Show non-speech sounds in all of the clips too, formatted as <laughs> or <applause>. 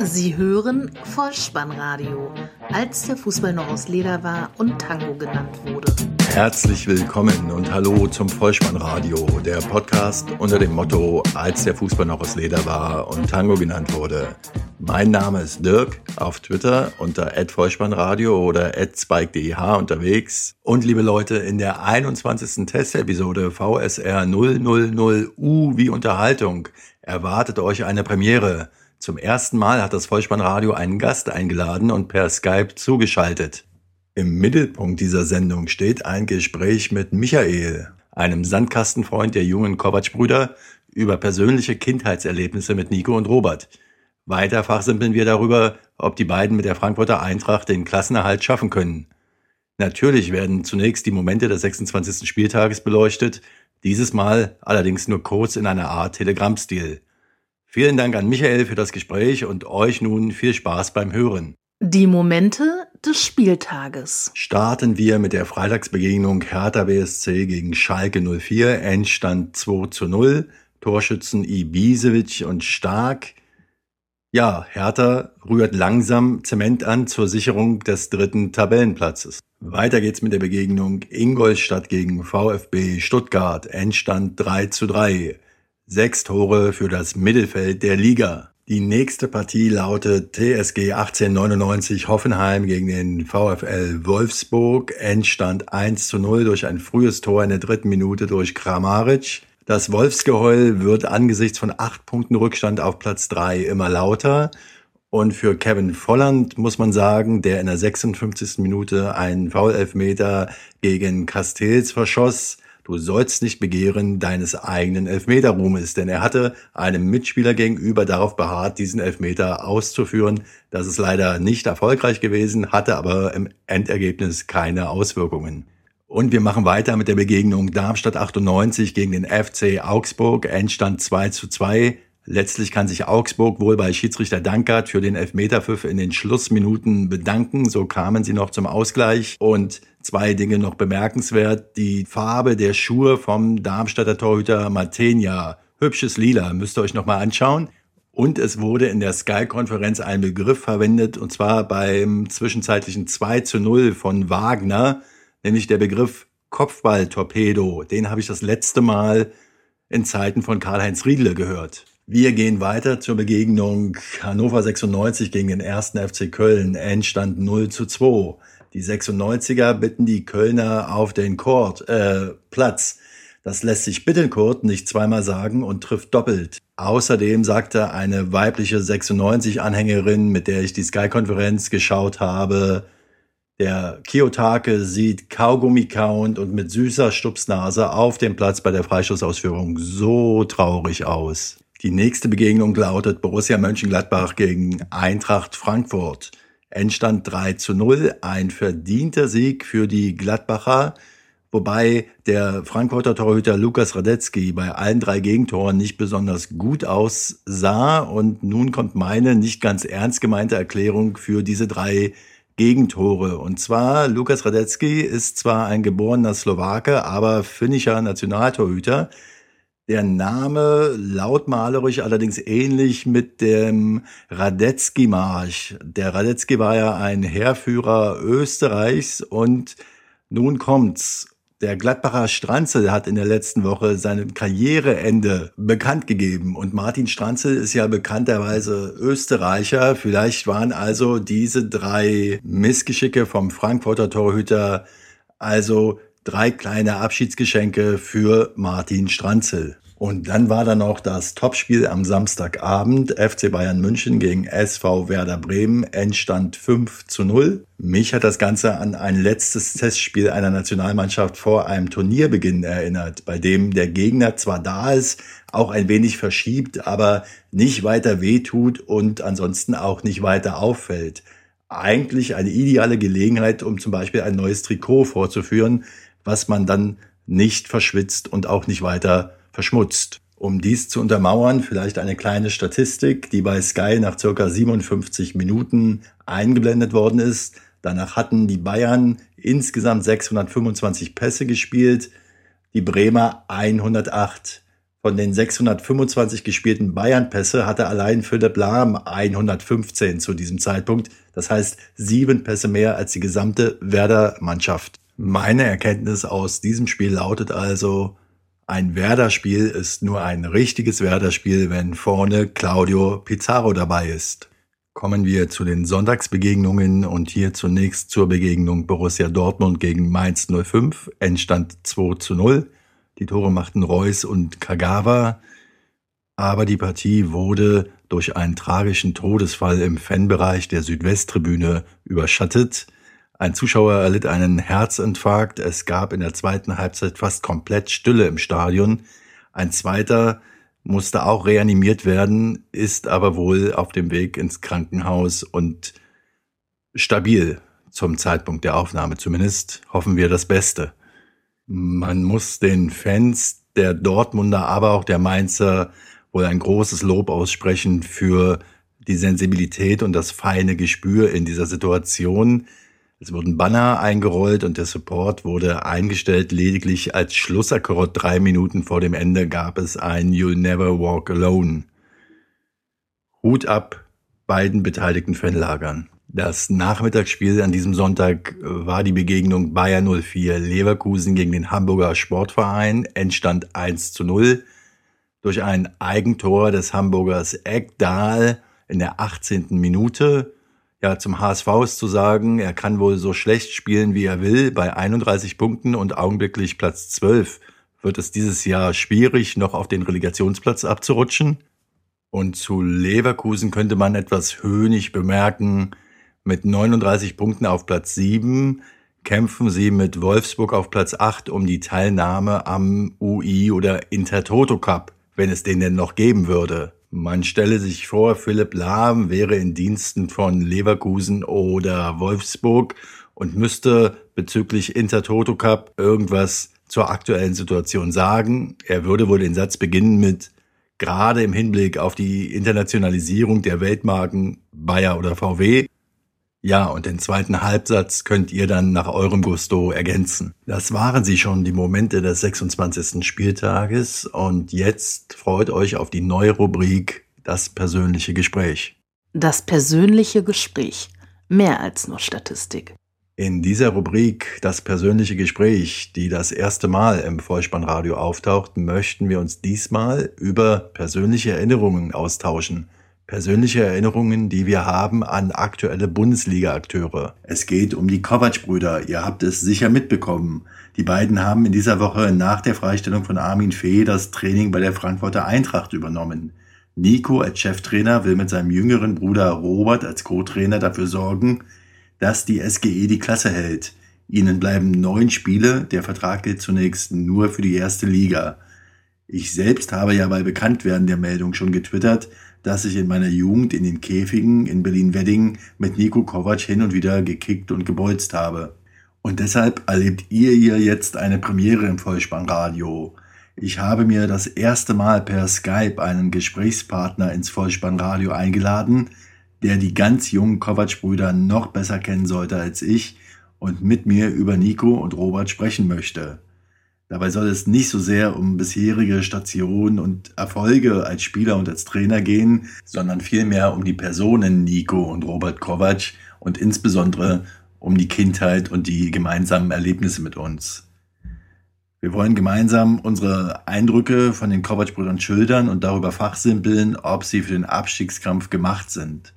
Sie hören Vollspannradio, als der Fußball noch aus Leder war und Tango genannt wurde. Herzlich willkommen und hallo zum Vollspannradio, der Podcast unter dem Motto, als der Fußball noch aus Leder war und Tango genannt wurde. Mein Name ist Dirk, auf Twitter unter @vollspannradio oder @spike_deh unterwegs. Und liebe Leute, in der 21. Testepisode VSR 000U wie Unterhaltung erwartet euch eine Premiere. Zum ersten Mal hat das Vollspannradio einen Gast eingeladen und per Skype zugeschaltet. Im Mittelpunkt dieser Sendung steht ein Gespräch mit Michael, einem Sandkastenfreund der jungen Kovac-Brüder, über persönliche Kindheitserlebnisse mit Nico und Robert. Weiter fachsimpeln wir darüber, ob die beiden mit der Frankfurter Eintracht den Klassenerhalt schaffen können. Natürlich werden zunächst die Momente des 26. Spieltages beleuchtet, dieses Mal allerdings nur kurz in einer Art Telegram-Stil. Vielen Dank an Michael für das Gespräch und euch nun viel Spaß beim Hören. Die Momente des Spieltages. Starten wir mit der Freitagsbegegnung Hertha BSC gegen Schalke 04, Endstand 2 zu 0, Torschützen Ibisevic und Stark. Ja, Hertha rührt langsam Zement an zur Sicherung des dritten Tabellenplatzes. Weiter geht's mit der Begegnung Ingolstadt gegen VfB Stuttgart, Endstand 3 zu 3. Sechs Tore für das Mittelfeld der Liga. Die nächste Partie lautet TSG 1899 Hoffenheim gegen den VfL Wolfsburg. Endstand 1 zu 0 durch ein frühes Tor in der dritten Minute durch Kramaric. Das Wolfsgeheul wird angesichts von acht Punkten Rückstand auf Platz drei immer lauter. Und für Kevin Volland muss man sagen, der in der 56. Minute einen Foul-Elfmeter gegen Castells verschoss, Du sollst nicht begehren deines eigenen Elfmeterruhmes, denn er hatte einem Mitspieler gegenüber darauf beharrt, diesen Elfmeter auszuführen. Das ist leider nicht erfolgreich gewesen, hatte aber im Endergebnis keine Auswirkungen. Und wir machen weiter mit der Begegnung Darmstadt 98 gegen den FC Augsburg. Endstand 2 zu 2. Letztlich kann sich Augsburg wohl bei Schiedsrichter Dankert für den Elfmeterpfiff in den Schlussminuten bedanken. So kamen sie noch zum Ausgleich. Und zwei Dinge noch bemerkenswert. Die Farbe der Schuhe vom Darmstadter Torhüter Matenia. Hübsches Lila, müsst ihr euch nochmal anschauen. Und es wurde in der Sky-Konferenz ein Begriff verwendet, und zwar beim zwischenzeitlichen 2 zu 0 von Wagner, nämlich der Begriff Kopfballtorpedo. Den habe ich das letzte Mal in Zeiten von Karl-Heinz Riedle gehört. Wir gehen weiter zur Begegnung Hannover 96 gegen den ersten FC Köln. Endstand 0 zu 2. Die 96er bitten die Kölner auf den Court, äh, Platz. Das lässt sich Bittencourt nicht zweimal sagen und trifft doppelt. Außerdem sagte eine weibliche 96-Anhängerin, mit der ich die Sky-Konferenz geschaut habe, der Kiyotake sieht Kaugummi kauend und mit süßer Stupsnase auf dem Platz bei der Freischussausführung so traurig aus. Die nächste Begegnung lautet Borussia Mönchengladbach gegen Eintracht Frankfurt. Endstand 3 zu 0, ein verdienter Sieg für die Gladbacher, wobei der Frankfurter Torhüter Lukas Radetzky bei allen drei Gegentoren nicht besonders gut aussah. Und nun kommt meine nicht ganz ernst gemeinte Erklärung für diese drei Gegentore. Und zwar, Lukas Radetzky ist zwar ein geborener Slowake, aber finnischer Nationaltorhüter. Der Name lautmalerisch allerdings ähnlich mit dem Radetzky-Marsch. Der Radetzky war ja ein Heerführer Österreichs und nun kommt's. Der Gladbacher Stranzel hat in der letzten Woche sein Karriereende bekannt gegeben. Und Martin Stranzel ist ja bekannterweise Österreicher. Vielleicht waren also diese drei Missgeschicke vom Frankfurter Torhüter also drei kleine Abschiedsgeschenke für Martin Stranzel. Und dann war da noch das Topspiel am Samstagabend, FC Bayern München gegen SV Werder Bremen, Endstand 5 zu 0. Mich hat das Ganze an ein letztes Testspiel einer Nationalmannschaft vor einem Turnierbeginn erinnert, bei dem der Gegner zwar da ist, auch ein wenig verschiebt, aber nicht weiter wehtut und ansonsten auch nicht weiter auffällt. Eigentlich eine ideale Gelegenheit, um zum Beispiel ein neues Trikot vorzuführen, was man dann nicht verschwitzt und auch nicht weiter verschmutzt. Um dies zu untermauern, vielleicht eine kleine Statistik, die bei Sky nach circa 57 Minuten eingeblendet worden ist. Danach hatten die Bayern insgesamt 625 Pässe gespielt, die Bremer 108. Von den 625 gespielten Bayern-Pässe hatte allein Philipp Lahm 115 zu diesem Zeitpunkt. Das heißt sieben Pässe mehr als die gesamte Werder-Mannschaft. Meine Erkenntnis aus diesem Spiel lautet also, ein Werder-Spiel ist nur ein richtiges Werder-Spiel, wenn vorne Claudio Pizarro dabei ist. Kommen wir zu den Sonntagsbegegnungen und hier zunächst zur Begegnung Borussia Dortmund gegen Mainz 05. Endstand 2 zu 0. Die Tore machten Reus und Kagawa. Aber die Partie wurde durch einen tragischen Todesfall im Fanbereich der Südwesttribüne überschattet. Ein Zuschauer erlitt einen Herzinfarkt. Es gab in der zweiten Halbzeit fast komplett Stille im Stadion. Ein zweiter musste auch reanimiert werden, ist aber wohl auf dem Weg ins Krankenhaus und stabil zum Zeitpunkt der Aufnahme. Zumindest hoffen wir das Beste. Man muss den Fans der Dortmunder, aber auch der Mainzer wohl ein großes Lob aussprechen für die Sensibilität und das feine Gespür in dieser Situation. Es wurden Banner eingerollt und der Support wurde eingestellt. Lediglich als Schlussakkord drei Minuten vor dem Ende gab es ein You'll Never Walk Alone. Hut ab beiden beteiligten Fanlagern. Das Nachmittagsspiel an diesem Sonntag war die Begegnung Bayer 04 Leverkusen gegen den Hamburger Sportverein. Endstand 1 zu 0 durch ein Eigentor des Hamburgers Eckdahl in der 18. Minute. Ja, zum HSV ist zu sagen, er kann wohl so schlecht spielen, wie er will. Bei 31 Punkten und augenblicklich Platz 12 wird es dieses Jahr schwierig, noch auf den Relegationsplatz abzurutschen. Und zu Leverkusen könnte man etwas höhnig bemerken, mit 39 Punkten auf Platz 7 kämpfen sie mit Wolfsburg auf Platz 8 um die Teilnahme am UI oder Intertoto Cup, wenn es den denn noch geben würde. Man stelle sich vor, Philipp Lahm wäre in Diensten von Leverkusen oder Wolfsburg und müsste bezüglich Intertoto Cup irgendwas zur aktuellen Situation sagen. Er würde wohl den Satz beginnen mit gerade im Hinblick auf die Internationalisierung der Weltmarken Bayer oder VW ja, und den zweiten Halbsatz könnt ihr dann nach eurem Gusto ergänzen. Das waren sie schon, die Momente des 26. Spieltages. Und jetzt freut euch auf die neue Rubrik Das persönliche Gespräch. Das persönliche Gespräch. Mehr als nur Statistik. In dieser Rubrik Das persönliche Gespräch, die das erste Mal im Vollspannradio auftaucht, möchten wir uns diesmal über persönliche Erinnerungen austauschen Persönliche Erinnerungen, die wir haben an aktuelle Bundesliga-Akteure. Es geht um die Kovac-Brüder. Ihr habt es sicher mitbekommen. Die beiden haben in dieser Woche nach der Freistellung von Armin Fee das Training bei der Frankfurter Eintracht übernommen. Nico als Cheftrainer will mit seinem jüngeren Bruder Robert als Co-Trainer dafür sorgen, dass die SGE die Klasse hält. Ihnen bleiben neun Spiele, der Vertrag gilt zunächst nur für die erste Liga. Ich selbst habe ja bei Bekanntwerden der Meldung schon getwittert, dass ich in meiner Jugend in den Käfigen in Berlin-Wedding mit Nico Kovac hin und wieder gekickt und gebolzt habe. Und deshalb erlebt ihr hier jetzt eine Premiere im Vollspannradio. Ich habe mir das erste Mal per Skype einen Gesprächspartner ins Vollspannradio eingeladen, der die ganz jungen Kovac-Brüder noch besser kennen sollte als ich und mit mir über Nico und Robert sprechen möchte. Dabei soll es nicht so sehr um bisherige Stationen und Erfolge als Spieler und als Trainer gehen, sondern vielmehr um die Personen Nico und Robert Kovac und insbesondere um die Kindheit und die gemeinsamen Erlebnisse mit uns. Wir wollen gemeinsam unsere Eindrücke von den Kovac-Brüdern schildern und darüber fachsimpeln, ob sie für den Abstiegskampf gemacht sind.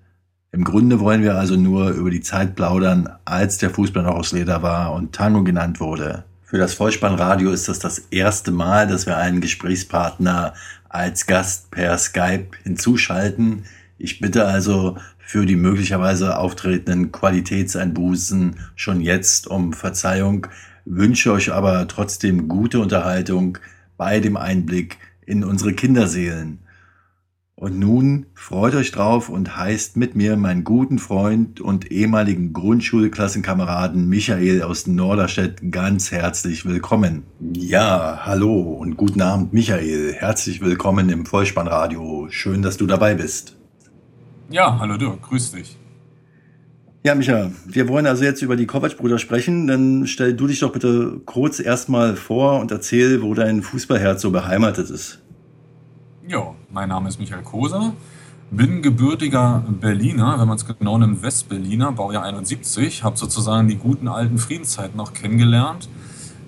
Im Grunde wollen wir also nur über die Zeit plaudern, als der Fußball noch aus Leder war und Tango genannt wurde. Für das Vollspannradio ist das das erste Mal, dass wir einen Gesprächspartner als Gast per Skype hinzuschalten. Ich bitte also für die möglicherweise auftretenden Qualitätseinbußen schon jetzt um Verzeihung, wünsche euch aber trotzdem gute Unterhaltung bei dem Einblick in unsere Kinderseelen. Und nun freut euch drauf und heißt mit mir meinen guten Freund und ehemaligen Grundschulklassenkameraden Michael aus Norderstedt ganz herzlich willkommen. Ja, hallo und guten Abend Michael. Herzlich willkommen im Vollspannradio. Schön, dass du dabei bist. Ja, hallo du, grüß dich. Ja, Micha, wir wollen also jetzt über die Kovac-Brüder sprechen. Dann stell du dich doch bitte kurz erstmal vor und erzähl, wo dein Fußballherz so beheimatet ist. Ja, mein Name ist Michael Koser, bin gebürtiger Berliner, wenn man es genau nimmt, Westberliner, Baujahr 71, habe sozusagen die guten alten Friedenszeiten noch kennengelernt.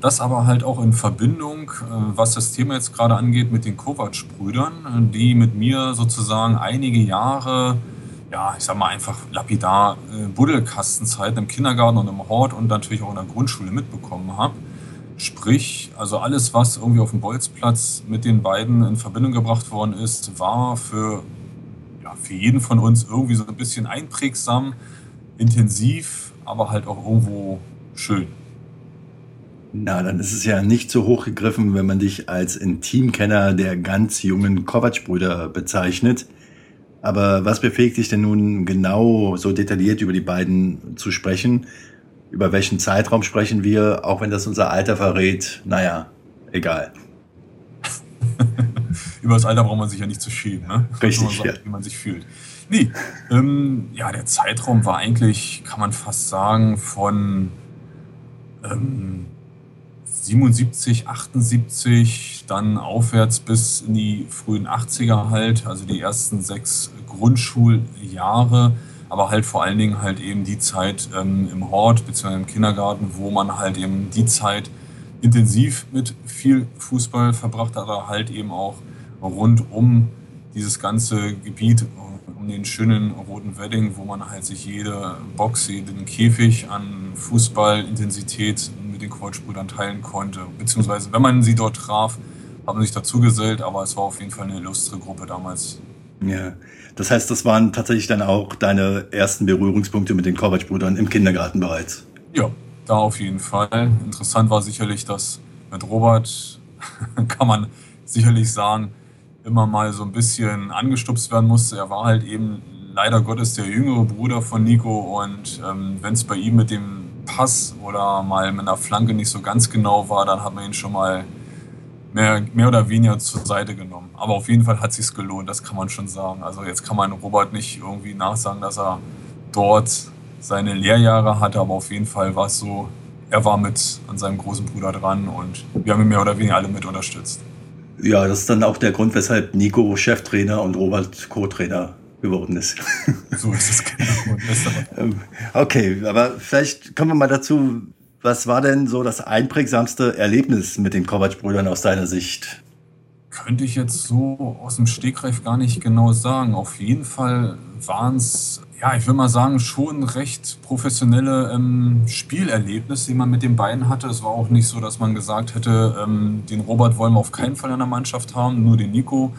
Das aber halt auch in Verbindung, äh, was das Thema jetzt gerade angeht, mit den Kovac-Brüdern, die mit mir sozusagen einige Jahre, ja, ich sag mal einfach lapidar, äh, Buddelkastenzeiten im Kindergarten und im Hort und natürlich auch in der Grundschule mitbekommen habe. Sprich, also alles, was irgendwie auf dem Bolzplatz mit den beiden in Verbindung gebracht worden ist, war für, ja, für jeden von uns irgendwie so ein bisschen einprägsam, intensiv, aber halt auch irgendwo schön. Na, dann ist es ja nicht so hochgegriffen, wenn man dich als Intimkenner der ganz jungen Kovac-Brüder bezeichnet. Aber was befähigt dich denn nun genau so detailliert über die beiden zu sprechen? Über welchen Zeitraum sprechen wir, auch wenn das unser Alter verrät? Naja, egal. <laughs> über das Alter braucht man sich ja nicht zu schämen, ne? Richtig, man sagt, ja. wie man sich fühlt. Nee, ähm, ja, der Zeitraum war eigentlich, kann man fast sagen, von ähm, 77, 78, dann aufwärts bis in die frühen 80er halt, also die ersten sechs Grundschuljahre, aber halt vor allen Dingen halt eben die Zeit ähm, im Hort bzw. im Kindergarten, wo man halt eben die Zeit intensiv mit viel Fußball verbracht hat, aber halt eben auch rund um dieses ganze Gebiet, um den schönen roten Wedding, wo man halt sich jede Box, jeden Käfig an Fußballintensität den Kreuzbrüdern teilen konnte. Beziehungsweise, wenn man sie dort traf, haben sich dazu gesellt, aber es war auf jeden Fall eine illustre Gruppe damals. Ja, das heißt, das waren tatsächlich dann auch deine ersten Berührungspunkte mit den Kovac-Brüdern im Kindergarten bereits? Ja, da auf jeden Fall. Interessant war sicherlich, dass mit Robert, <laughs> kann man sicherlich sagen, immer mal so ein bisschen angestupst werden musste. Er war halt eben leider Gottes der jüngere Bruder von Nico und ähm, wenn es bei ihm mit dem Pass oder mal mit einer Flanke nicht so ganz genau war, dann hat man ihn schon mal mehr, mehr oder weniger zur Seite genommen. Aber auf jeden Fall hat es sich gelohnt, das kann man schon sagen. Also jetzt kann man Robert nicht irgendwie nachsagen, dass er dort seine Lehrjahre hatte, aber auf jeden Fall war es so, er war mit an seinem großen Bruder dran und wir haben ihn mehr oder weniger alle mit unterstützt. Ja, das ist dann auch der Grund, weshalb Nico Cheftrainer und Robert Co-Trainer geworden ist. So ist es genau. <laughs> Ähm, okay, aber vielleicht kommen wir mal dazu, was war denn so das einprägsamste Erlebnis mit den Kovac-Brüdern aus deiner Sicht? Könnte ich jetzt so aus dem Stegreif gar nicht genau sagen. Auf jeden Fall waren es, ja, ich würde mal sagen, schon recht professionelle ähm, Spielerlebnisse, die man mit den beiden hatte. Es war auch nicht so, dass man gesagt hätte, ähm, den Robert wollen wir auf keinen Fall in der Mannschaft haben, nur den Nico.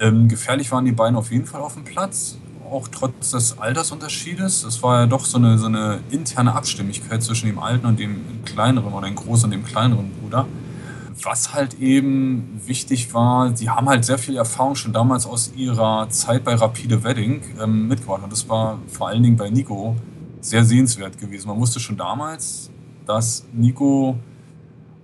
Ähm, gefährlich waren die beiden auf jeden Fall auf dem Platz, auch trotz des Altersunterschiedes. Es war ja doch so eine, so eine interne Abstimmigkeit zwischen dem alten und dem kleineren oder dem großen und dem kleineren Bruder. Was halt eben wichtig war, sie haben halt sehr viel Erfahrung schon damals aus ihrer Zeit bei Rapide Wedding ähm, mitgebracht. Und das war vor allen Dingen bei Nico sehr sehenswert gewesen. Man wusste schon damals, dass Nico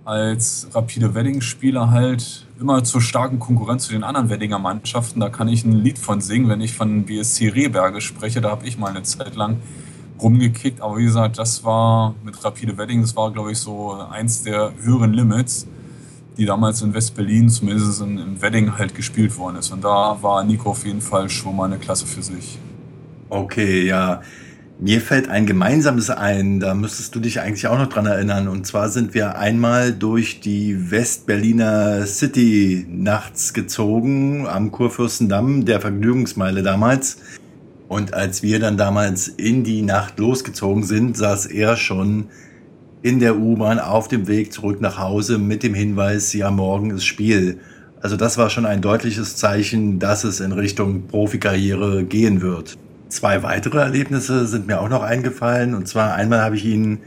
als Rapide Wedding-Spieler halt immer zur starken Konkurrenz zu den anderen Weddinger Mannschaften. Da kann ich ein Lied von singen, wenn ich von BSC Rehberge spreche. Da habe ich mal eine Zeit lang rumgekickt. Aber wie gesagt, das war mit Rapide Wedding, das war, glaube ich, so eins der höheren Limits, die damals in West-Berlin, zumindest in, im Wedding, halt gespielt worden ist. Und da war Nico auf jeden Fall schon mal eine Klasse für sich. Okay, ja. Mir fällt ein gemeinsames ein, da müsstest du dich eigentlich auch noch dran erinnern. Und zwar sind wir einmal durch die Westberliner City nachts gezogen am Kurfürstendamm, der Vergnügungsmeile damals. Und als wir dann damals in die Nacht losgezogen sind, saß er schon in der U-Bahn auf dem Weg zurück nach Hause mit dem Hinweis, ja, morgen ist Spiel. Also das war schon ein deutliches Zeichen, dass es in Richtung Profikarriere gehen wird. Zwei weitere Erlebnisse sind mir auch noch eingefallen. Und zwar einmal habe ich ihn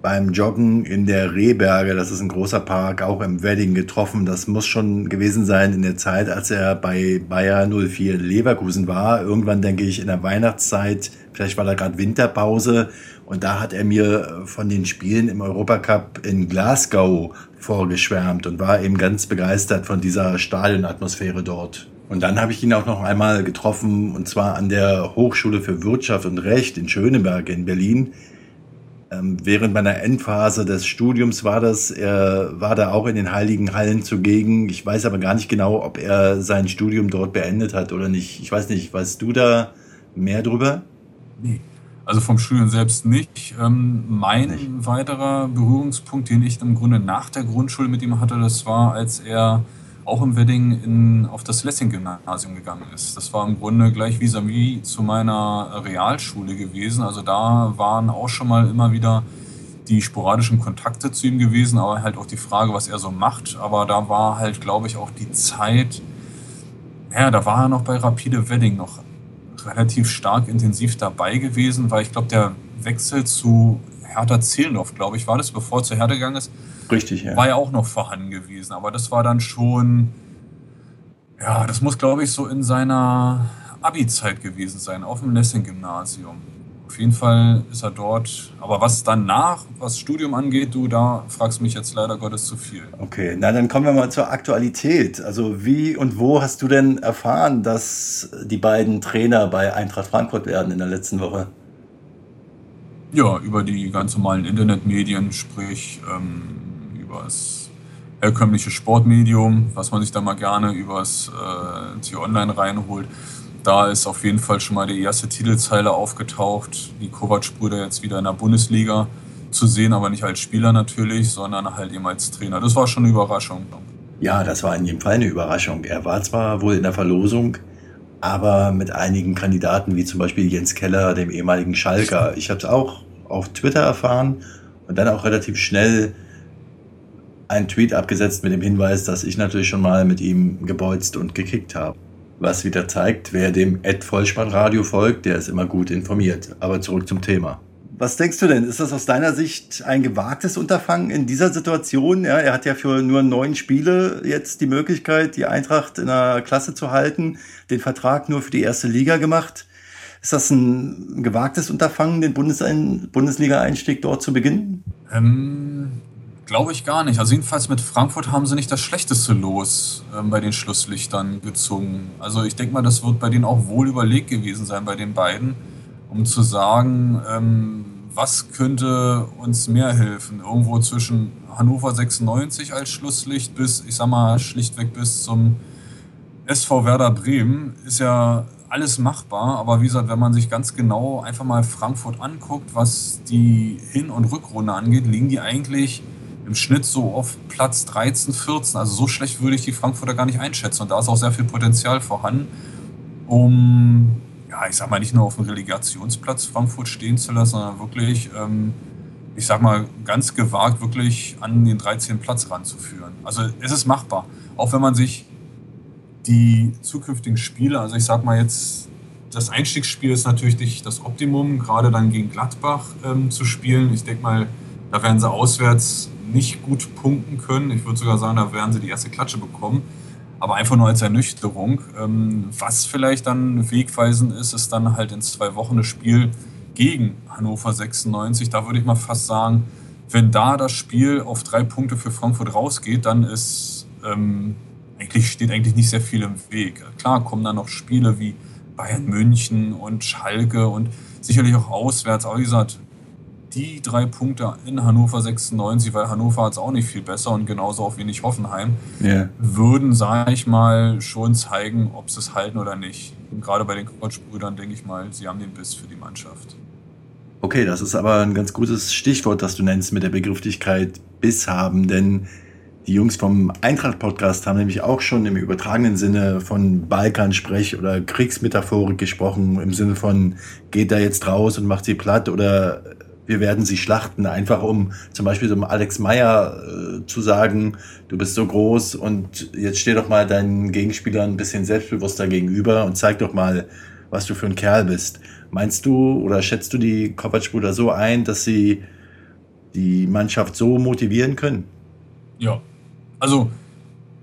beim Joggen in der Rehberge, das ist ein großer Park, auch im Wedding getroffen. Das muss schon gewesen sein in der Zeit, als er bei Bayer 04 Leverkusen war. Irgendwann denke ich in der Weihnachtszeit, vielleicht war da gerade Winterpause. Und da hat er mir von den Spielen im Europacup in Glasgow vorgeschwärmt und war eben ganz begeistert von dieser Stadionatmosphäre dort. Und dann habe ich ihn auch noch einmal getroffen, und zwar an der Hochschule für Wirtschaft und Recht in Schöneberg in Berlin. Ähm, während meiner Endphase des Studiums war das, er war da auch in den Heiligen Hallen zugegen. Ich weiß aber gar nicht genau, ob er sein Studium dort beendet hat oder nicht. Ich weiß nicht, weißt du da mehr drüber? Nee. Also vom Studium selbst nicht. Ähm, mein nicht. weiterer Berührungspunkt, den ich im Grunde nach der Grundschule mit ihm hatte, das war, als er auch im Wedding in, auf das Lessing-Gymnasium gegangen ist. Das war im Grunde gleich vis-à-vis -vis zu meiner Realschule gewesen. Also da waren auch schon mal immer wieder die sporadischen Kontakte zu ihm gewesen, aber halt auch die Frage, was er so macht. Aber da war halt, glaube ich, auch die Zeit, ja, da war er noch bei Rapide Wedding noch relativ stark intensiv dabei gewesen, weil ich glaube, der Wechsel zu Hertha Zehlendorf, glaube ich, war das, bevor er zu Hertha gegangen ist, Richtig, ja. War ja auch noch vorhanden gewesen. Aber das war dann schon, ja, das muss, glaube ich, so in seiner Abi-Zeit gewesen sein, auf dem Lessing-Gymnasium. Auf jeden Fall ist er dort. Aber was danach, was Studium angeht, du, da fragst mich jetzt leider Gottes zu viel. Okay, na dann kommen wir mal zur Aktualität. Also wie und wo hast du denn erfahren, dass die beiden Trainer bei Eintracht Frankfurt werden in der letzten Woche? Ja, über die ganz normalen Internetmedien, sprich ähm, übers herkömmliche Sportmedium, was man sich da mal gerne übers äh, T-Online reinholt. Da ist auf jeden Fall schon mal die erste Titelzeile aufgetaucht. Die Kovac-Brüder jetzt wieder in der Bundesliga zu sehen, aber nicht als Spieler natürlich, sondern halt eben als Trainer. Das war schon eine Überraschung. Ja, das war in jedem Fall eine Überraschung. Er war zwar wohl in der Verlosung, aber mit einigen Kandidaten, wie zum Beispiel Jens Keller, dem ehemaligen Schalker. Ich habe es auch auf Twitter erfahren und dann auch relativ schnell einen Tweet abgesetzt mit dem Hinweis, dass ich natürlich schon mal mit ihm gebolzt und gekickt habe. Was wieder zeigt, wer dem Ed Vollspannradio folgt, der ist immer gut informiert. Aber zurück zum Thema. Was denkst du denn? Ist das aus deiner Sicht ein gewagtes Unterfangen in dieser Situation? Ja, er hat ja für nur neun Spiele jetzt die Möglichkeit, die Eintracht in der Klasse zu halten, den Vertrag nur für die erste Liga gemacht. Ist das ein gewagtes Unterfangen, den Bundesliga-Einstieg dort zu beginnen? Ähm, Glaube ich gar nicht. Also jedenfalls mit Frankfurt haben sie nicht das schlechteste Los ähm, bei den Schlusslichtern gezogen. Also ich denke mal, das wird bei denen auch wohl überlegt gewesen sein, bei den beiden, um zu sagen, ähm, was könnte uns mehr helfen? Irgendwo zwischen Hannover 96 als Schlusslicht bis, ich sag mal, schlichtweg bis zum SV Werder Bremen ist ja alles machbar, aber wie gesagt, wenn man sich ganz genau einfach mal Frankfurt anguckt, was die Hin- und Rückrunde angeht, liegen die eigentlich im Schnitt so auf Platz 13, 14. Also so schlecht würde ich die Frankfurter gar nicht einschätzen. Und da ist auch sehr viel Potenzial vorhanden, um, ja, ich sag mal, nicht nur auf dem Relegationsplatz Frankfurt stehen zu lassen, sondern wirklich, ähm, ich sag mal, ganz gewagt wirklich an den 13. Platz ranzuführen. Also es ist machbar. Auch wenn man sich die zukünftigen Spiele, also ich sag mal jetzt, das Einstiegsspiel ist natürlich nicht das Optimum, gerade dann gegen Gladbach ähm, zu spielen. Ich denke mal, da werden sie auswärts nicht gut punkten können. Ich würde sogar sagen, da werden sie die erste Klatsche bekommen. Aber einfach nur als Ernüchterung. Ähm, was vielleicht dann wegweisend ist, ist dann halt in zwei Wochen das Spiel gegen Hannover 96. Da würde ich mal fast sagen, wenn da das Spiel auf drei Punkte für Frankfurt rausgeht, dann ist ähm, eigentlich steht eigentlich nicht sehr viel im Weg. Klar kommen dann noch Spiele wie Bayern München und Schalke und sicherlich auch auswärts. Aber wie gesagt, die drei Punkte in Hannover 96, weil Hannover hat es auch nicht viel besser und genauso auch wenig Hoffenheim, yeah. würden, sage ich mal, schon zeigen, ob sie es halten oder nicht. Und gerade bei den Quatschbrüdern denke ich mal, sie haben den Biss für die Mannschaft. Okay, das ist aber ein ganz gutes Stichwort, das du nennst mit der Begrifflichkeit Biss haben, denn die Jungs vom Eintracht-Podcast haben nämlich auch schon im übertragenen Sinne von Balkansprech oder Kriegsmetaphorik gesprochen, im Sinne von geht da jetzt raus und macht sie platt oder wir werden sie schlachten, einfach um zum Beispiel so Alex Meyer äh, zu sagen, du bist so groß und jetzt steh doch mal deinen Gegenspielern ein bisschen selbstbewusster gegenüber und zeig doch mal, was du für ein Kerl bist. Meinst du oder schätzt du die Kovac-Brüder so ein, dass sie die Mannschaft so motivieren können? Ja, also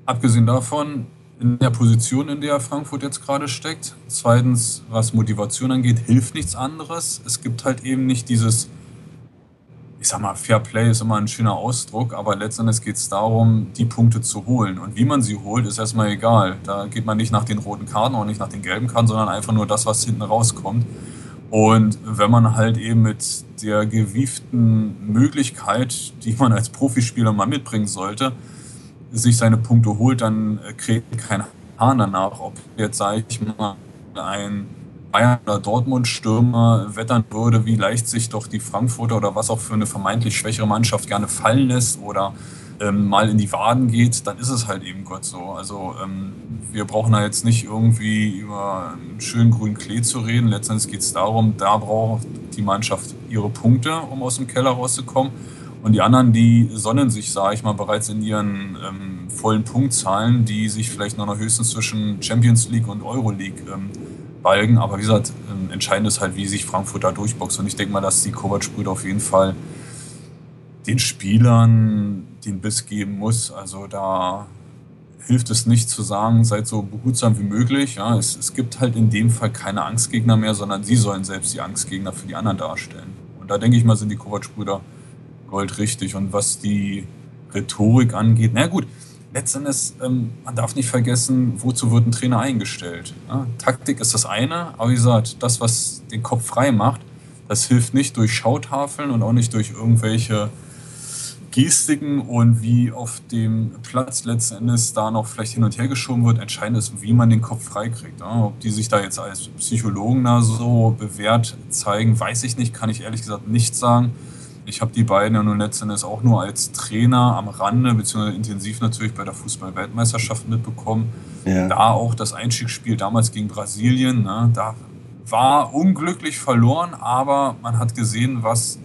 abgesehen davon, in der Position, in der Frankfurt jetzt gerade steckt. Zweitens, was Motivation angeht, hilft nichts anderes. Es gibt halt eben nicht dieses ich sag mal, Fair Play ist immer ein schöner Ausdruck, aber letztendlich geht es darum, die Punkte zu holen. Und wie man sie holt, ist erstmal egal. Da geht man nicht nach den roten Karten und nicht nach den gelben Karten, sondern einfach nur das, was hinten rauskommt. Und wenn man halt eben mit der gewieften Möglichkeit, die man als Profispieler mal mitbringen sollte, sich seine Punkte holt, dann kriegt kein Hahn danach, ob jetzt, sage ich mal, ein Bayern oder Dortmund-Stürmer wettern würde, wie leicht sich doch die Frankfurter oder was auch für eine vermeintlich schwächere Mannschaft gerne fallen lässt oder ähm, mal in die Waden geht, dann ist es halt eben Gott so. Also ähm, wir brauchen da jetzt nicht irgendwie über einen schönen grünen Klee zu reden. Letztendlich geht es darum, da braucht die Mannschaft ihre Punkte, um aus dem Keller rauszukommen. Und die anderen, die sonnen sich, sage ich mal, bereits in ihren ähm, vollen Punktzahlen, die sich vielleicht noch höchstens zwischen Champions League und Euroleague ähm, balgen. Aber wie gesagt, ähm, entscheidend ist halt, wie sich Frankfurt da durchboxt. Und ich denke mal, dass die Kovac-Brüder auf jeden Fall den Spielern den Biss geben muss. Also da hilft es nicht zu sagen, seid so behutsam wie möglich. Ja, es, es gibt halt in dem Fall keine Angstgegner mehr, sondern sie sollen selbst die Angstgegner für die anderen darstellen. Und da denke ich mal, sind die Kovac-Brüder goldrichtig. Und was die Rhetorik angeht, na gut, letztendlich, ähm, man darf nicht vergessen, wozu wird ein Trainer eingestellt. Ja? Taktik ist das eine, aber wie gesagt, das, was den Kopf frei macht, das hilft nicht durch Schautafeln und auch nicht durch irgendwelche Gestiken und wie auf dem Platz letzten Endes da noch vielleicht hin und her geschoben wird. Entscheidend ist, wie man den Kopf freikriegt. Ja? Ob die sich da jetzt als Psychologen da so bewährt zeigen, weiß ich nicht, kann ich ehrlich gesagt nicht sagen. Ich habe die beiden ja nun letztendlich auch nur als Trainer am Rande, beziehungsweise intensiv natürlich bei der Fußball-Weltmeisterschaft mitbekommen. Ja. Da auch das Einstiegsspiel damals gegen Brasilien, ne, da war unglücklich verloren, aber man hat gesehen, was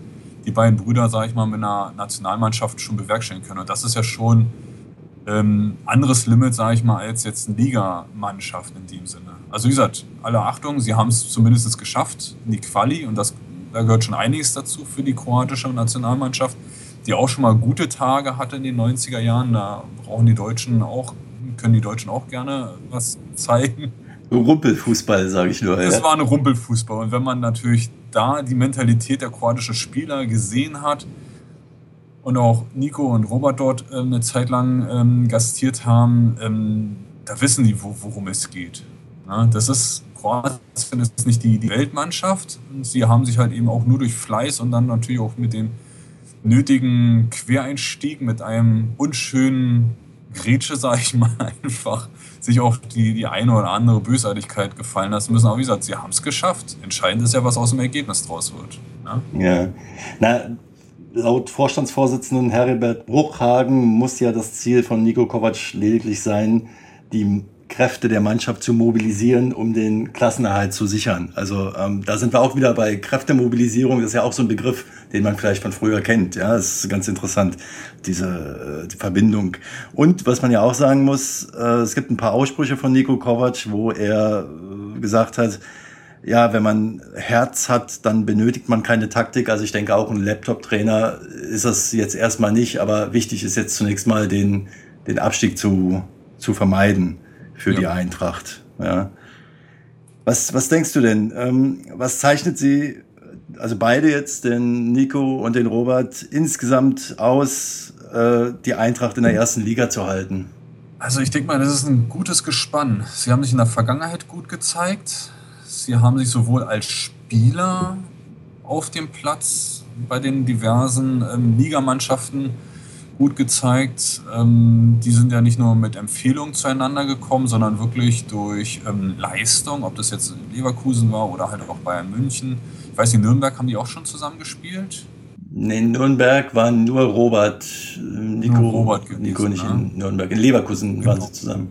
die beiden Brüder, sage ich mal, mit einer Nationalmannschaft schon bewerkstelligen können. Und das ist ja schon ähm, anderes Limit, sage ich mal, als jetzt eine Ligamannschaft in dem Sinne. Also wie gesagt, alle Achtung, sie haben es zumindest geschafft in die Quali und das da gehört schon einiges dazu für die kroatische Nationalmannschaft, die auch schon mal gute Tage hatte in den 90er Jahren. Da brauchen die Deutschen auch, können die Deutschen auch gerne was zeigen. Rumpelfußball, sage ich nur. Es ja. war ein Rumpelfußball. Und wenn man natürlich da die Mentalität der kroatischen Spieler gesehen hat und auch Nico und Robert dort äh, eine Zeit lang ähm, gastiert haben, ähm, da wissen die, wo, worum es geht. Das ist Kroatien ist nicht die, die Weltmannschaft. Sie haben sich halt eben auch nur durch Fleiß und dann natürlich auch mit dem nötigen Quereinstieg, mit einem unschönen Grätsche, <laughs> sage ich mal, einfach sich auch die, die eine oder andere Bösartigkeit gefallen lassen müssen. Aber wie gesagt, sie haben es geschafft. Entscheidend ist ja, was aus dem Ergebnis draus wird. Ne? Ja. Na, laut Vorstandsvorsitzenden Heribert Bruchhagen muss ja das Ziel von Nico Kovac lediglich sein, die Kräfte der Mannschaft zu mobilisieren, um den Klassenerhalt zu sichern. Also ähm, da sind wir auch wieder bei Kräftemobilisierung. Das ist ja auch so ein Begriff, den man vielleicht von früher kennt. Ja, das ist ganz interessant, diese äh, die Verbindung. Und was man ja auch sagen muss, äh, es gibt ein paar Aussprüche von Nico Kovac, wo er äh, gesagt hat, ja, wenn man Herz hat, dann benötigt man keine Taktik. Also ich denke auch ein Laptop-Trainer ist das jetzt erstmal nicht, aber wichtig ist jetzt zunächst mal den, den Abstieg zu, zu vermeiden für ja. die Eintracht. Ja. Was, was denkst du denn? Ähm, was zeichnet sie, also beide jetzt, den Nico und den Robert, insgesamt aus, äh, die Eintracht in der ersten Liga zu halten? Also ich denke mal, das ist ein gutes Gespann. Sie haben sich in der Vergangenheit gut gezeigt. Sie haben sich sowohl als Spieler auf dem Platz bei den diversen ähm, Ligamannschaften gut gezeigt. Ähm, die sind ja nicht nur mit Empfehlungen zueinander gekommen, sondern wirklich durch ähm, Leistung, ob das jetzt Leverkusen war oder halt auch Bayern München. Ich weiß nicht, Nürnberg haben die auch schon zusammen gespielt? Nee, in Nürnberg waren nur Robert, Nico, nur Robert gewesen, Nico nicht ne? in Nürnberg. In Leverkusen genau. waren sie zusammen.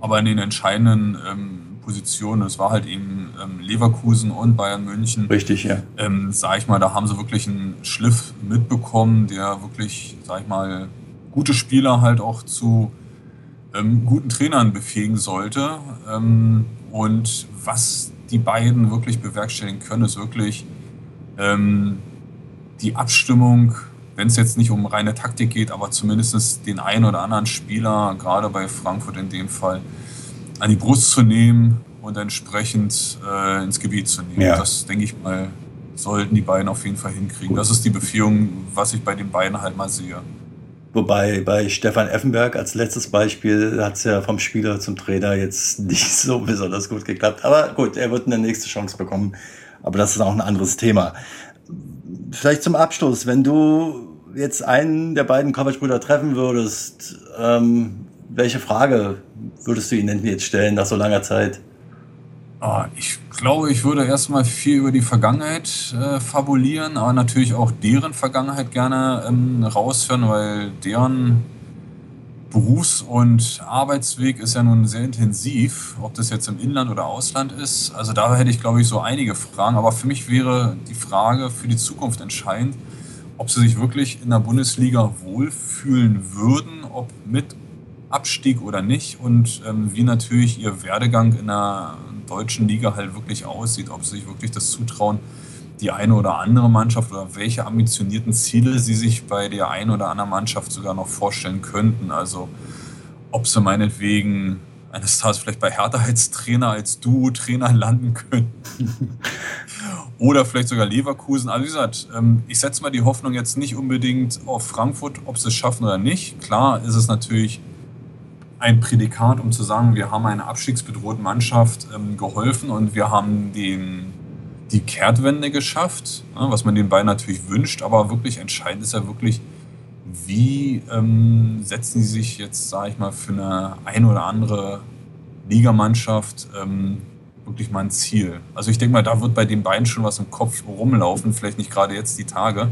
Aber in den entscheidenden ähm, Positionen. Es war halt eben ähm, Leverkusen und Bayern München. Richtig, ja. Ähm, sag ich mal, da haben sie wirklich einen Schliff mitbekommen, der wirklich, sag ich mal, gute Spieler halt auch zu ähm, guten Trainern befähigen sollte. Ähm, und was die beiden wirklich bewerkstelligen können, ist wirklich ähm, die Abstimmung wenn es jetzt nicht um reine Taktik geht, aber zumindest den einen oder anderen Spieler, gerade bei Frankfurt in dem Fall, an die Brust zu nehmen und entsprechend äh, ins Gebiet zu nehmen. Ja. Das denke ich mal, sollten die beiden auf jeden Fall hinkriegen. Das ist die Beführung, was ich bei den beiden halt mal sehe. Wobei bei Stefan Effenberg als letztes Beispiel hat es ja vom Spieler zum Trainer jetzt <laughs> nicht so besonders gut geklappt. Aber gut, er wird eine nächste Chance bekommen. Aber das ist auch ein anderes Thema. Vielleicht zum Abschluss, wenn du jetzt einen der beiden Kovac-Brüder treffen würdest, ähm, welche Frage würdest du ihnen jetzt stellen nach so langer Zeit? Ah, ich glaube, ich würde erstmal viel über die Vergangenheit äh, fabulieren, aber natürlich auch deren Vergangenheit gerne ähm, raushören, weil deren Berufs- und Arbeitsweg ist ja nun sehr intensiv, ob das jetzt im Inland oder Ausland ist. Also da hätte ich, glaube ich, so einige Fragen. Aber für mich wäre die Frage für die Zukunft entscheidend, ob sie sich wirklich in der Bundesliga wohlfühlen würden, ob mit Abstieg oder nicht und ähm, wie natürlich ihr Werdegang in der deutschen Liga halt wirklich aussieht, ob sie sich wirklich das zutrauen, die eine oder andere Mannschaft oder welche ambitionierten Ziele sie sich bei der einen oder anderen Mannschaft sogar noch vorstellen könnten. Also ob sie meinetwegen eines Tages vielleicht bei Hertha als Trainer, als Duo-Trainer landen können. <laughs> oder vielleicht sogar Leverkusen. Also wie gesagt, ähm, ich setze mal die Hoffnung jetzt nicht unbedingt auf Frankfurt, ob sie es schaffen oder nicht. Klar ist es natürlich ein Prädikat, um zu sagen, wir haben einer abstiegsbedrohten Mannschaft ähm, geholfen und wir haben den, die Kehrtwende geschafft, ne, was man den beiden natürlich wünscht. Aber wirklich entscheidend ist ja wirklich, wie ähm, setzen sie sich jetzt, sage ich mal, für eine ein oder andere Ligamannschaft ähm, wirklich mal ein Ziel? Also ich denke mal, da wird bei den beiden schon was im Kopf rumlaufen, vielleicht nicht gerade jetzt die Tage,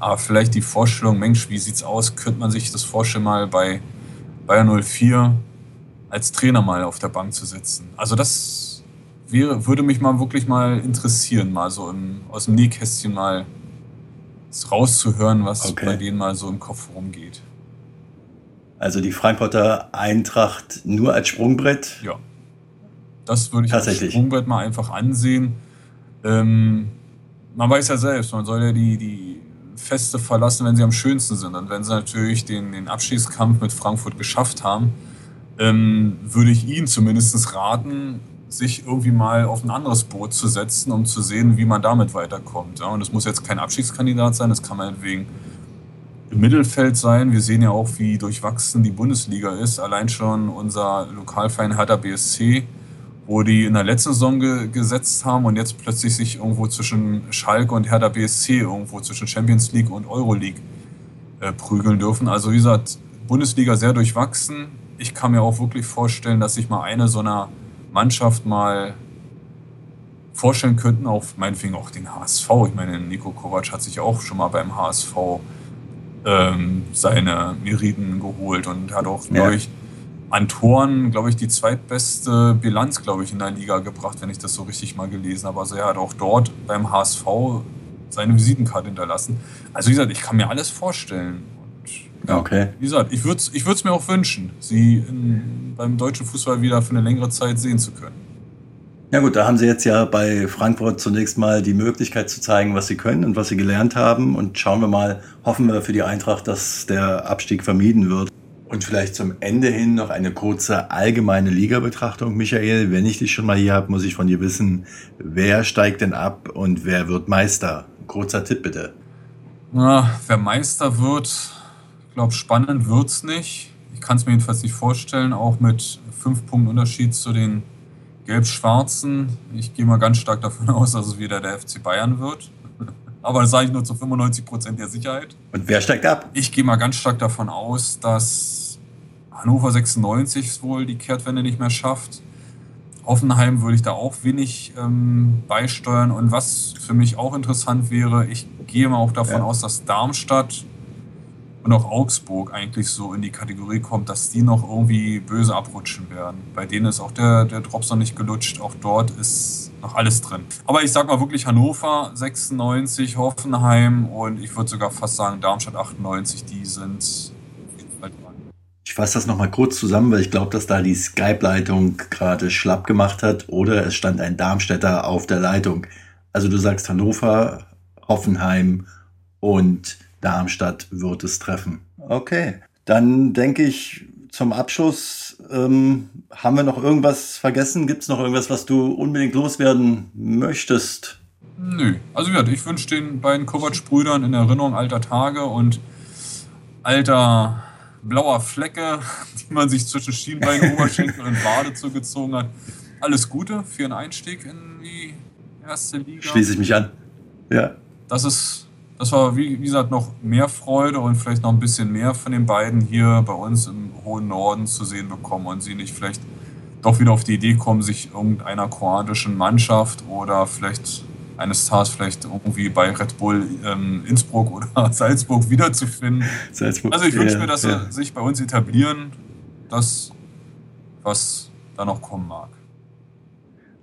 aber vielleicht die Vorstellung, Mensch, wie sieht's aus? Könnte man sich das vorstellen, mal bei Bayern 04 als Trainer mal auf der Bank zu sitzen. Also das wäre, würde mich mal wirklich mal interessieren, mal so im, aus dem Nähkästchen mal rauszuhören, was okay. bei denen mal so im Kopf rumgeht. Also die Frankfurter Eintracht nur als Sprungbrett? Ja. Das würde ich als Sprungbrett mal einfach ansehen. Ähm, man weiß ja selbst, man soll ja die, die Feste verlassen, wenn sie am schönsten sind. Und wenn sie natürlich den, den Abschiedskampf mit Frankfurt geschafft haben, ähm, würde ich ihnen zumindest raten, sich irgendwie mal auf ein anderes Boot zu setzen, um zu sehen, wie man damit weiterkommt. Ja, und es muss jetzt kein Abschiedskandidat sein, das kann meinetwegen im Mittelfeld sein. Wir sehen ja auch, wie durchwachsen die Bundesliga ist. Allein schon unser Lokalverein Hertha BSC wo die in der letzten Saison ge gesetzt haben und jetzt plötzlich sich irgendwo zwischen Schalke und Hertha BSC irgendwo zwischen Champions League und Euroleague äh, prügeln dürfen. Also wie gesagt, Bundesliga sehr durchwachsen. Ich kann mir auch wirklich vorstellen, dass sich mal eine so einer Mannschaft mal vorstellen könnten, auf meinetwegen auch den HSV. Ich meine, Nico Kovac hat sich auch schon mal beim HSV ähm, seine Meriten geholt und hat auch ja. neulich an Toren, glaube ich, die zweitbeste Bilanz, glaube ich, in der Liga gebracht, wenn ich das so richtig mal gelesen habe. Also er hat auch dort beim HSV seine Visitenkarte hinterlassen. Also wie gesagt, ich kann mir alles vorstellen. Und, ja, okay. Wie gesagt, ich würde es ich mir auch wünschen, sie in, beim deutschen Fußball wieder für eine längere Zeit sehen zu können. Ja gut, da haben sie jetzt ja bei Frankfurt zunächst mal die Möglichkeit zu zeigen, was sie können und was sie gelernt haben. Und schauen wir mal, hoffen wir für die Eintracht, dass der Abstieg vermieden wird. Und vielleicht zum Ende hin noch eine kurze allgemeine Liga-Betrachtung, Michael. Wenn ich dich schon mal hier habe, muss ich von dir wissen, wer steigt denn ab und wer wird Meister? Kurzer Tipp bitte. Na, wer Meister wird, ich glaube, spannend wird es nicht. Ich kann es mir jedenfalls nicht vorstellen, auch mit fünf Punkten Unterschied zu den Gelb-Schwarzen. Ich gehe mal ganz stark davon <laughs> aus, dass es wieder der FC Bayern wird. Aber das sage ich nur zu 95 Prozent der Sicherheit. Und wer steigt ab? Ich gehe mal ganz stark davon aus, dass Hannover 96 wohl die Kehrtwende nicht mehr schafft. Hoffenheim würde ich da auch wenig ähm, beisteuern. Und was für mich auch interessant wäre, ich gehe mal auch davon ja. aus, dass Darmstadt und auch Augsburg eigentlich so in die Kategorie kommt, dass die noch irgendwie böse abrutschen werden. Bei denen ist auch der, der Drops noch nicht gelutscht. Auch dort ist noch alles drin. Aber ich sag mal wirklich Hannover 96, Hoffenheim und ich würde sogar fast sagen Darmstadt 98, die sind ich fasse das nochmal kurz zusammen, weil ich glaube, dass da die Skype-Leitung gerade schlapp gemacht hat oder es stand ein Darmstädter auf der Leitung. Also du sagst Hannover, Hoffenheim und Darmstadt wird es treffen. Okay, dann denke ich zum Abschluss, ähm, haben wir noch irgendwas vergessen? Gibt es noch irgendwas, was du unbedingt loswerden möchtest? Nö, also ja, ich wünsche den beiden Kovac-Brüdern in Erinnerung alter Tage und alter blauer Flecke, <laughs> die man sich zwischen Schienbein, Oberschenkel und Wade zugezogen hat. Alles Gute für einen Einstieg in die erste Liga. Schließe ich mich an. Ja. Das ist, das war wie, gesagt noch mehr Freude und vielleicht noch ein bisschen mehr von den beiden hier bei uns im hohen Norden zu sehen bekommen und sie nicht vielleicht doch wieder auf die Idee kommen, sich irgendeiner kroatischen Mannschaft oder vielleicht eines Tages vielleicht irgendwie bei Red Bull ähm, Innsbruck <laughs> oder Salzburg wiederzufinden. Salzburg, also ich wünsche ja, mir, dass ja. sie sich bei uns etablieren, das, was da noch kommen mag.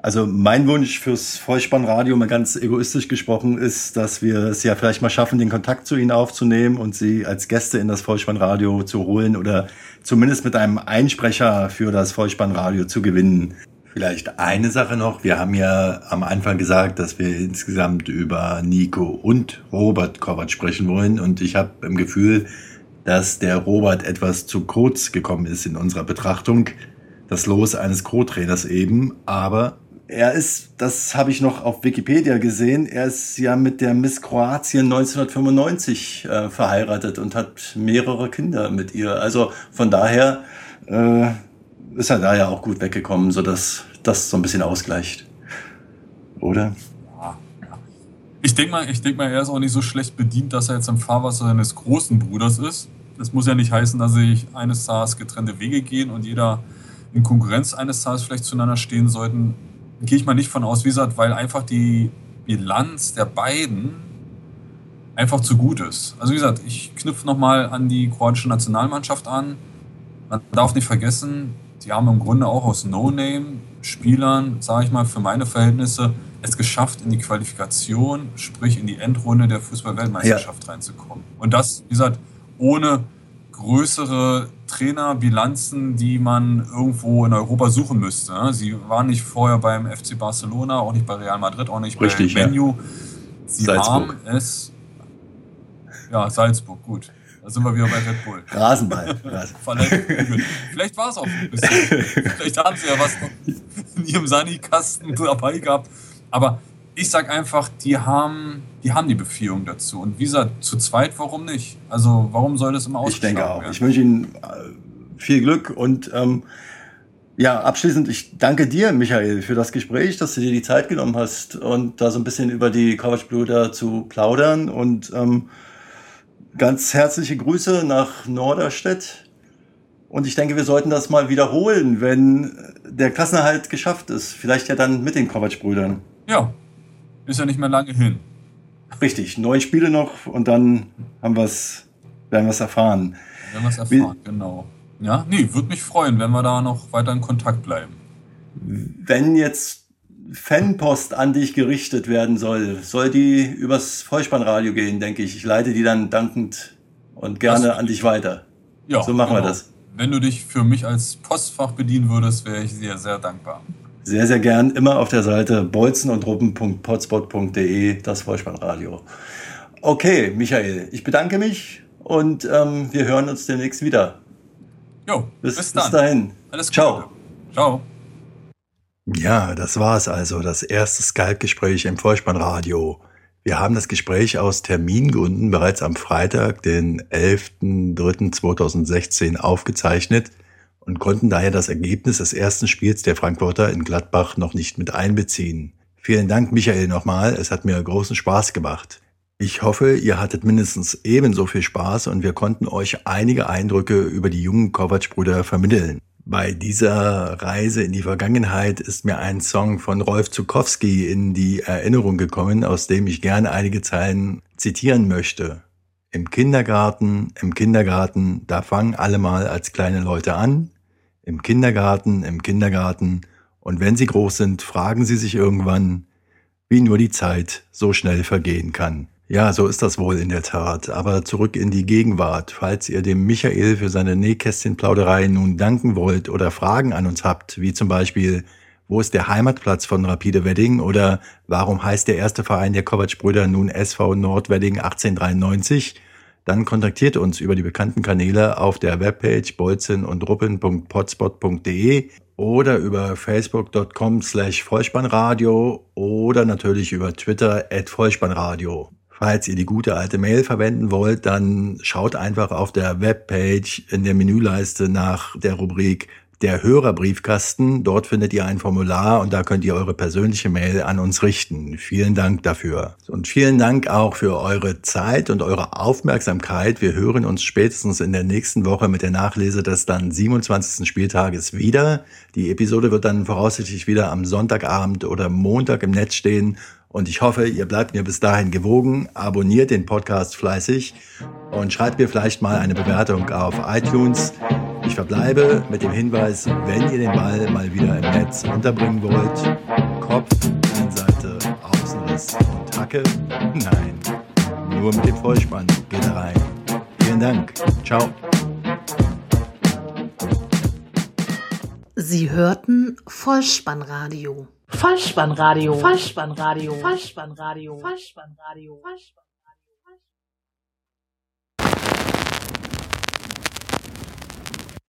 Also mein Wunsch fürs Vollspannradio, mal ganz egoistisch gesprochen, ist, dass wir es ja vielleicht mal schaffen, den Kontakt zu Ihnen aufzunehmen und Sie als Gäste in das Vollspannradio zu holen oder zumindest mit einem Einsprecher für das Vollspannradio zu gewinnen. Vielleicht eine Sache noch. Wir haben ja am Anfang gesagt, dass wir insgesamt über Nico und Robert Kovac sprechen wollen. Und ich habe im Gefühl, dass der Robert etwas zu kurz gekommen ist in unserer Betrachtung. Das Los eines Co-Trainers eben. Aber er ist, das habe ich noch auf Wikipedia gesehen, er ist ja mit der Miss Kroatien 1995 äh, verheiratet und hat mehrere Kinder mit ihr. Also von daher äh, ist er da ja auch gut weggekommen, sodass das so ein bisschen ausgleicht. Oder? Ich denke mal, denk mal, er ist auch nicht so schlecht bedient, dass er jetzt im Fahrwasser seines großen Bruders ist. Das muss ja nicht heißen, dass sich eines Tages getrennte Wege gehen und jeder in Konkurrenz eines Tages vielleicht zueinander stehen sollten. Gehe ich mal nicht von aus, wie gesagt, weil einfach die Bilanz der beiden einfach zu gut ist. Also wie gesagt, ich knüpfe nochmal an die kroatische Nationalmannschaft an. Man darf nicht vergessen, die haben im Grunde auch aus No-Name-Spielern, sage ich mal, für meine Verhältnisse es geschafft, in die Qualifikation, sprich in die Endrunde der Fußball-Weltmeisterschaft ja. reinzukommen. Und das, wie gesagt, ohne größere Trainerbilanzen, die man irgendwo in Europa suchen müsste. Sie waren nicht vorher beim FC Barcelona, auch nicht bei Real Madrid, auch nicht Richtig, bei Menu. Ja. Sie Salzburg. haben es. Ja, Salzburg, gut. Da sind wir wieder bei Red Bull. Rasenball. <laughs> Vielleicht war es auch ein bisschen. <laughs> Vielleicht haben sie ja was in ihrem Sani-Kasten dabei gehabt. Aber ich sag einfach, die haben, die haben die Beziehung dazu. Und wie gesagt, zu zweit, warum nicht? Also, warum soll das immer ausgeschlagen Ich denke auch. Werden? Ich wünsche Ihnen äh, viel Glück und ähm, ja, abschließend, ich danke dir, Michael, für das Gespräch, dass du dir die Zeit genommen hast und da so ein bisschen über die Couchbluter zu plaudern und ähm, Ganz herzliche Grüße nach Norderstedt. Und ich denke, wir sollten das mal wiederholen, wenn der Klassenerhalt geschafft ist. Vielleicht ja dann mit den Kovac-Brüdern. Ja, ist ja nicht mehr lange hin. Richtig, neun Spiele noch und dann haben wir's, werden wir es erfahren. Werden wir es erfahren, Wie, genau. Ja, nee, würde mich freuen, wenn wir da noch weiter in Kontakt bleiben. Wenn jetzt Fanpost an dich gerichtet werden soll, soll die übers Vollspannradio gehen, denke ich. Ich leite die dann dankend und gerne an dich weiter. Ja, so machen genau. wir das. Wenn du dich für mich als Postfach bedienen würdest, wäre ich dir sehr dankbar. Sehr, sehr gern. Immer auf der Seite bolzenundruppen.potspot.de, das Vollspannradio. Okay, Michael, ich bedanke mich und ähm, wir hören uns demnächst wieder. Jo, bis, bis, dann. bis dahin. Alles Gute. Ciao. Ciao. Ja, das war es also, das erste Skype-Gespräch im Vollspannradio. Wir haben das Gespräch aus Termingründen bereits am Freitag, den 11.03.2016 aufgezeichnet und konnten daher das Ergebnis des ersten Spiels der Frankfurter in Gladbach noch nicht mit einbeziehen. Vielen Dank, Michael, nochmal. Es hat mir großen Spaß gemacht. Ich hoffe, ihr hattet mindestens ebenso viel Spaß und wir konnten euch einige Eindrücke über die jungen Kovac-Brüder vermitteln. Bei dieser Reise in die Vergangenheit ist mir ein Song von Rolf Zukowski in die Erinnerung gekommen, aus dem ich gerne einige Zeilen zitieren möchte. Im Kindergarten, im Kindergarten, da fangen alle mal als kleine Leute an. Im Kindergarten, im Kindergarten. Und wenn sie groß sind, fragen sie sich irgendwann, wie nur die Zeit so schnell vergehen kann. Ja, so ist das wohl in der Tat. Aber zurück in die Gegenwart. Falls ihr dem Michael für seine Nähkästchenplauderei nun danken wollt oder Fragen an uns habt, wie zum Beispiel, wo ist der Heimatplatz von Rapide Wedding oder warum heißt der erste Verein der Kovac-Brüder nun SV Nordwedding 1893, dann kontaktiert uns über die bekannten Kanäle auf der Webpage bolzen und ruppen.potspot.de oder über facebook.com slash Vollspannradio oder natürlich über Twitter at Vollspannradio. Falls ihr die gute alte Mail verwenden wollt, dann schaut einfach auf der Webpage in der Menüleiste nach der Rubrik der Hörerbriefkasten. Dort findet ihr ein Formular und da könnt ihr eure persönliche Mail an uns richten. Vielen Dank dafür. Und vielen Dank auch für eure Zeit und eure Aufmerksamkeit. Wir hören uns spätestens in der nächsten Woche mit der Nachlese des dann 27. Spieltages wieder. Die Episode wird dann voraussichtlich wieder am Sonntagabend oder Montag im Netz stehen. Und ich hoffe, ihr bleibt mir bis dahin gewogen, abonniert den Podcast fleißig und schreibt mir vielleicht mal eine Bewertung auf iTunes. Ich verbleibe mit dem Hinweis, wenn ihr den Ball mal wieder im Netz unterbringen wollt, Kopf, Innenseite, Außenriss und Hacke, nein, nur mit dem Vollspann geht rein. Vielen Dank. Ciao. Sie hörten Vollspannradio. Vollspannradio. Vollspannradio. Vollspannradio. Vollspannradio. Vollspannradio.